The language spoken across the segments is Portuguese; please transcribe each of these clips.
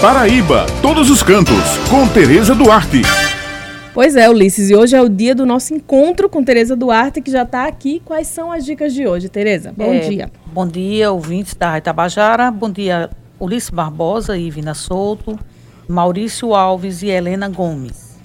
Paraíba, todos os cantos, com Tereza Duarte. Pois é, Ulisses, e hoje é o dia do nosso encontro com Tereza Duarte, que já está aqui. Quais são as dicas de hoje, Tereza? Bom é, dia. Bom dia, ouvintes da Rádio Tabajara. Bom dia, Ulisses Barbosa e Ivina Souto, Maurício Alves e Helena Gomes.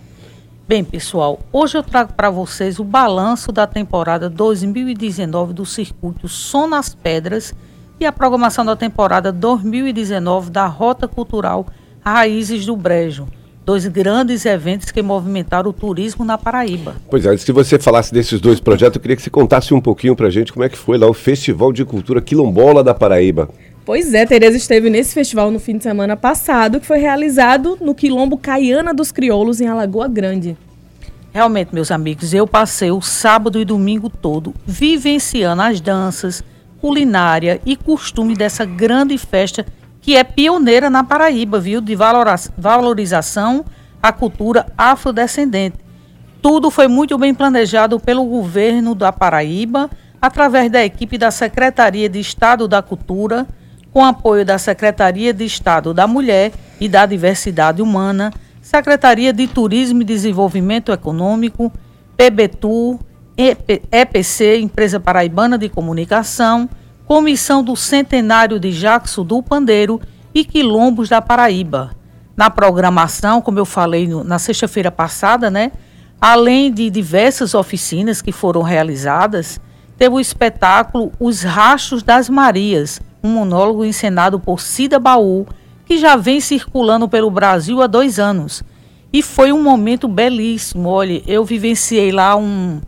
Bem, pessoal, hoje eu trago para vocês o balanço da temporada 2019 do circuito Som nas Pedras e a programação da temporada 2019 da Rota Cultural Raízes do Brejo. Dois grandes eventos que movimentaram o turismo na Paraíba. Pois é, se você falasse desses dois projetos, eu queria que você contasse um pouquinho para a gente como é que foi lá o Festival de Cultura Quilombola da Paraíba. Pois é, Tereza esteve nesse festival no fim de semana passado, que foi realizado no Quilombo Caiana dos Crioulos, em Alagoa Grande. Realmente, meus amigos, eu passei o sábado e domingo todo vivenciando as danças, culinária e costume dessa grande festa que é pioneira na Paraíba, viu, de valorização à cultura afrodescendente. Tudo foi muito bem planejado pelo governo da Paraíba, através da equipe da Secretaria de Estado da Cultura, com apoio da Secretaria de Estado da Mulher e da Diversidade Humana, Secretaria de Turismo e Desenvolvimento Econômico, PBTU, EPC, Empresa Paraibana de Comunicação, Comissão do Centenário de Jackson do Pandeiro e Quilombos da Paraíba. Na programação, como eu falei no, na sexta-feira passada, né, além de diversas oficinas que foram realizadas, teve o espetáculo Os Rachos das Marias, um monólogo encenado por Cida Baú, que já vem circulando pelo Brasil há dois anos. E foi um momento belíssimo. Olha, eu vivenciei lá um,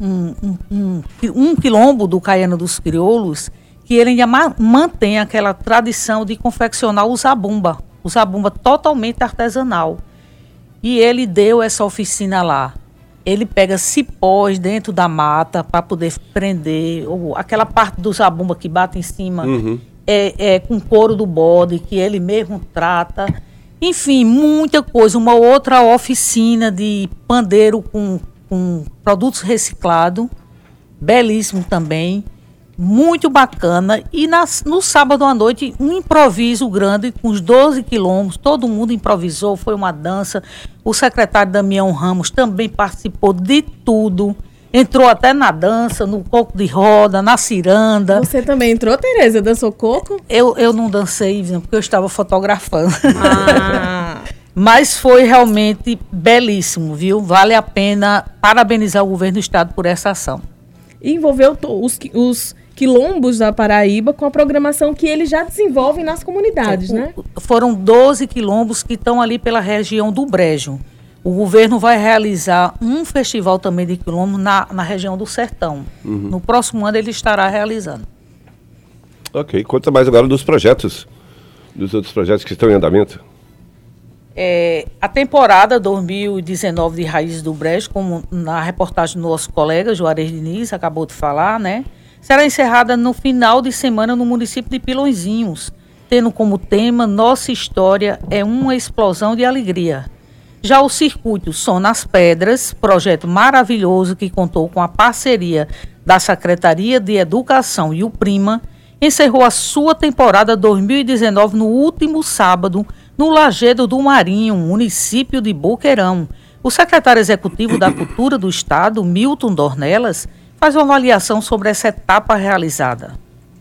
um, um, um, quilombo do Caiano dos Crioulos, que ele ainda ma mantém aquela tradição de confeccionar o zabumba, o zabumba totalmente artesanal. E ele deu essa oficina lá. Ele pega cipós dentro da mata para poder prender, ou aquela parte do zabumba que bate em cima, uhum. é, é com couro do bode, que ele mesmo trata. Enfim, muita coisa. Uma outra oficina de pandeiro com com produtos reciclados, belíssimo também, muito bacana. E nas, no sábado à noite, um improviso grande, com os 12 quilômetros, todo mundo improvisou, foi uma dança. O secretário Damião Ramos também participou de tudo. Entrou até na dança, no coco de roda, na ciranda. Você também entrou, Tereza? Dançou coco? Eu, eu não dancei, porque eu estava fotografando. Ah. Mas foi realmente belíssimo, viu? Vale a pena parabenizar o governo do estado por essa ação. E envolveu os, os quilombos da Paraíba com a programação que eles já desenvolvem nas comunidades, né? Foram 12 quilombos que estão ali pela região do Brejo. O governo vai realizar um festival também de quilombo na, na região do Sertão. Uhum. No próximo ano ele estará realizando. Ok, conta mais agora dos projetos, dos outros projetos que estão em andamento. É, a temporada 2019 de Raízes do Brejo, como na reportagem do nosso colega Juarez Diniz acabou de falar, né? Será encerrada no final de semana no município de Pilõezinhos, tendo como tema Nossa História é uma explosão de alegria. Já o circuito Som nas Pedras, projeto maravilhoso que contou com a parceria da Secretaria de Educação e o Prima, encerrou a sua temporada 2019 no último sábado, no Lagedo do Marinho, município de Boqueirão. O secretário executivo da Cultura do Estado, Milton Dornelas, faz uma avaliação sobre essa etapa realizada.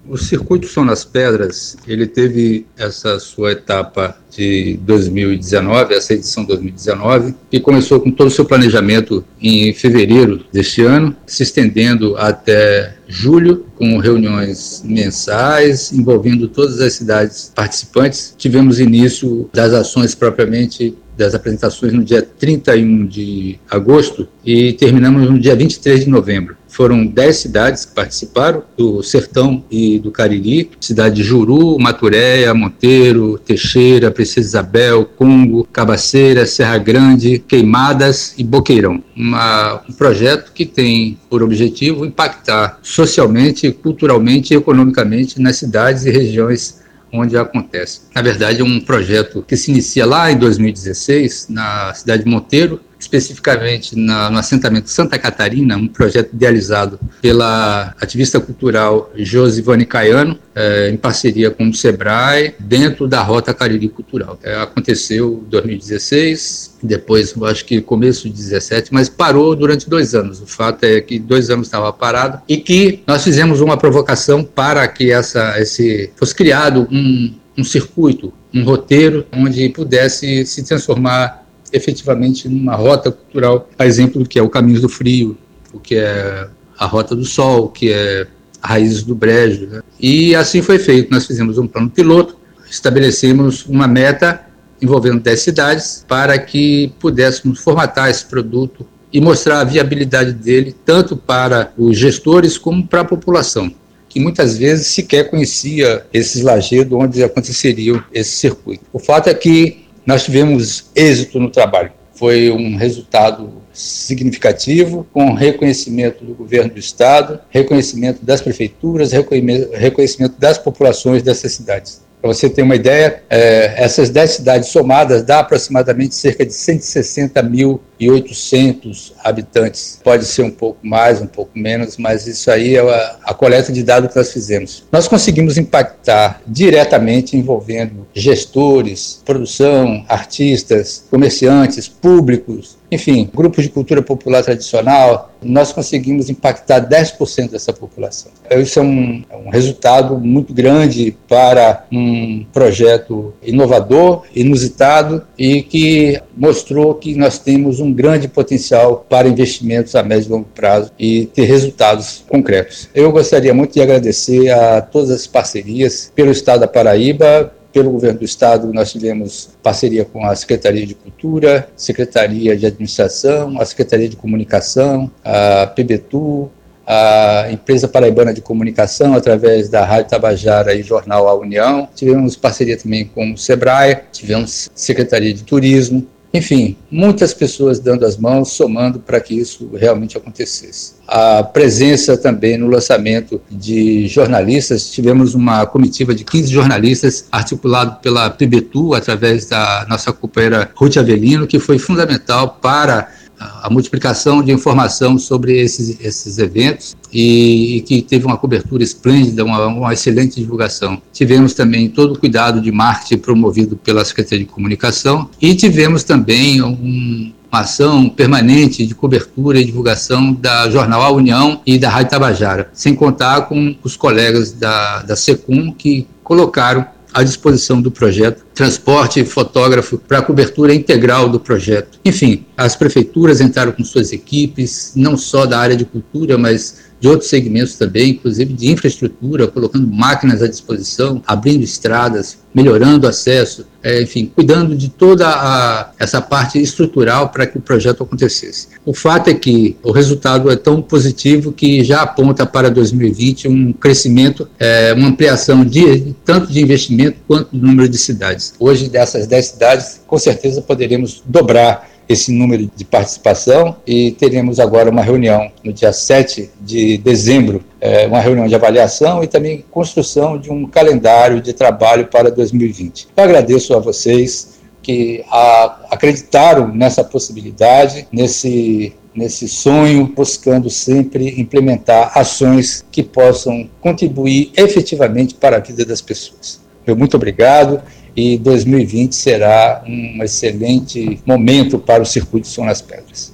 O circuito São nas Pedras, ele teve essa sua etapa de 2019, essa edição 2019, que começou com todo o seu planejamento em fevereiro deste ano, se estendendo até julho, com reuniões mensais envolvendo todas as cidades participantes. Tivemos início das ações propriamente das apresentações no dia 31 de agosto e terminamos no dia 23 de novembro. Foram 10 cidades que participaram, do Sertão e do Cariri, cidade de Juru, Maturéia, Monteiro, Teixeira, Princesa Isabel, Congo, Cabaceira, Serra Grande, Queimadas e Boqueirão. Uma, um projeto que tem por objetivo impactar socialmente, culturalmente e economicamente nas cidades e regiões onde acontece. Na verdade, é um projeto que se inicia lá em 2016, na cidade de Monteiro, especificamente na, no assentamento Santa Catarina, um projeto idealizado pela ativista cultural Josivane Caiano, é, em parceria com o SEBRAE, dentro da Rota Cariri Cultural. É, aconteceu em 2016, depois, acho que começo de 17, mas parou durante dois anos. O fato é que dois anos estava parado e que nós fizemos uma provocação para que essa, esse fosse criado um, um circuito, um roteiro onde pudesse se transformar efetivamente numa rota cultural, a exemplo do que é o Caminhos do Frio, o que é a Rota do Sol, o que é Raízes do Brejo. Né? E assim foi feito. Nós fizemos um plano piloto, estabelecemos uma meta envolvendo 10 cidades para que pudéssemos formatar esse produto e mostrar a viabilidade dele tanto para os gestores como para a população, que muitas vezes sequer conhecia esses lajedos onde aconteceria esse circuito. O fato é que nós tivemos êxito no trabalho. Foi um resultado significativo, com reconhecimento do governo do estado, reconhecimento das prefeituras, reconhecimento das populações dessas cidades. Para você ter uma ideia, é, essas 10 cidades somadas dá aproximadamente cerca de 160.800 habitantes. Pode ser um pouco mais, um pouco menos, mas isso aí é a, a coleta de dados que nós fizemos. Nós conseguimos impactar diretamente envolvendo gestores, produção, artistas, comerciantes, públicos, enfim, grupos de cultura popular tradicional, nós conseguimos impactar 10% dessa população. Isso é um, é um, resultado muito grande para um projeto inovador, inusitado e que mostrou que nós temos um grande potencial para investimentos a médio e longo prazo e ter resultados concretos. Eu gostaria muito de agradecer a todas as parcerias pelo Estado da Paraíba, pelo governo do estado, nós tivemos parceria com a Secretaria de Cultura, Secretaria de Administração, a Secretaria de Comunicação, a PBTU, a empresa paraibana de comunicação através da Rádio Tabajara e Jornal A União. Tivemos parceria também com o Sebrae, tivemos Secretaria de Turismo, enfim, muitas pessoas dando as mãos, somando para que isso realmente acontecesse. A presença também no lançamento de jornalistas, tivemos uma comitiva de 15 jornalistas, articulado pela PBTU, através da nossa companheira Ruth Avelino, que foi fundamental para a multiplicação de informação sobre esses, esses eventos e, e, que teve uma cobertura esplêndida, uma, uma, excelente divulgação. Tivemos também todo o cuidado de marketing promovido pela Secretaria de Comunicação e tivemos também um, uma ação permanente de cobertura e divulgação da Jornal A União e da Rádio Tabajara, sem contar com os colegas da, da SECUM que colocaram à disposição do projeto, transporte fotógrafo para a cobertura integral do projeto. Enfim, as prefeituras entraram com suas equipes, não só da área de cultura, mas de outros segmentos também, inclusive de infraestrutura, colocando máquinas à disposição, abrindo estradas, melhorando o acesso, é, enfim, cuidando de toda a, essa parte estrutural para que o projeto acontecesse. O fato é que o resultado é tão positivo que já aponta para 2020 um crescimento, é, uma ampliação de tanto de investimento quanto do número de cidades. Hoje, dessas 10 cidades, com certeza poderemos dobrar esse número de participação e teremos agora uma reunião no dia 7 de dezembro, é, uma reunião de avaliação e também construção de um calendário de trabalho para 2020. Eu agradeço a vocês que a, acreditaram nessa possibilidade, nesse nesse sonho, buscando sempre implementar ações que possam contribuir efetivamente para a vida das pessoas. Muito obrigado e 2020 será um excelente momento para o Circuito São nas Pedras.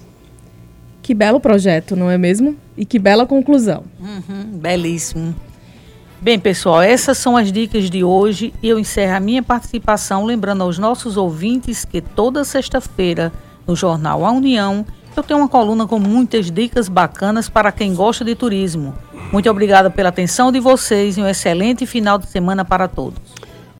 Que belo projeto, não é mesmo? E que bela conclusão. Uhum, belíssimo. Bem, pessoal, essas são as dicas de hoje e eu encerro a minha participação lembrando aos nossos ouvintes que toda sexta-feira no jornal A União eu tenho uma coluna com muitas dicas bacanas para quem gosta de turismo. Muito obrigada pela atenção de vocês e um excelente final de semana para todos.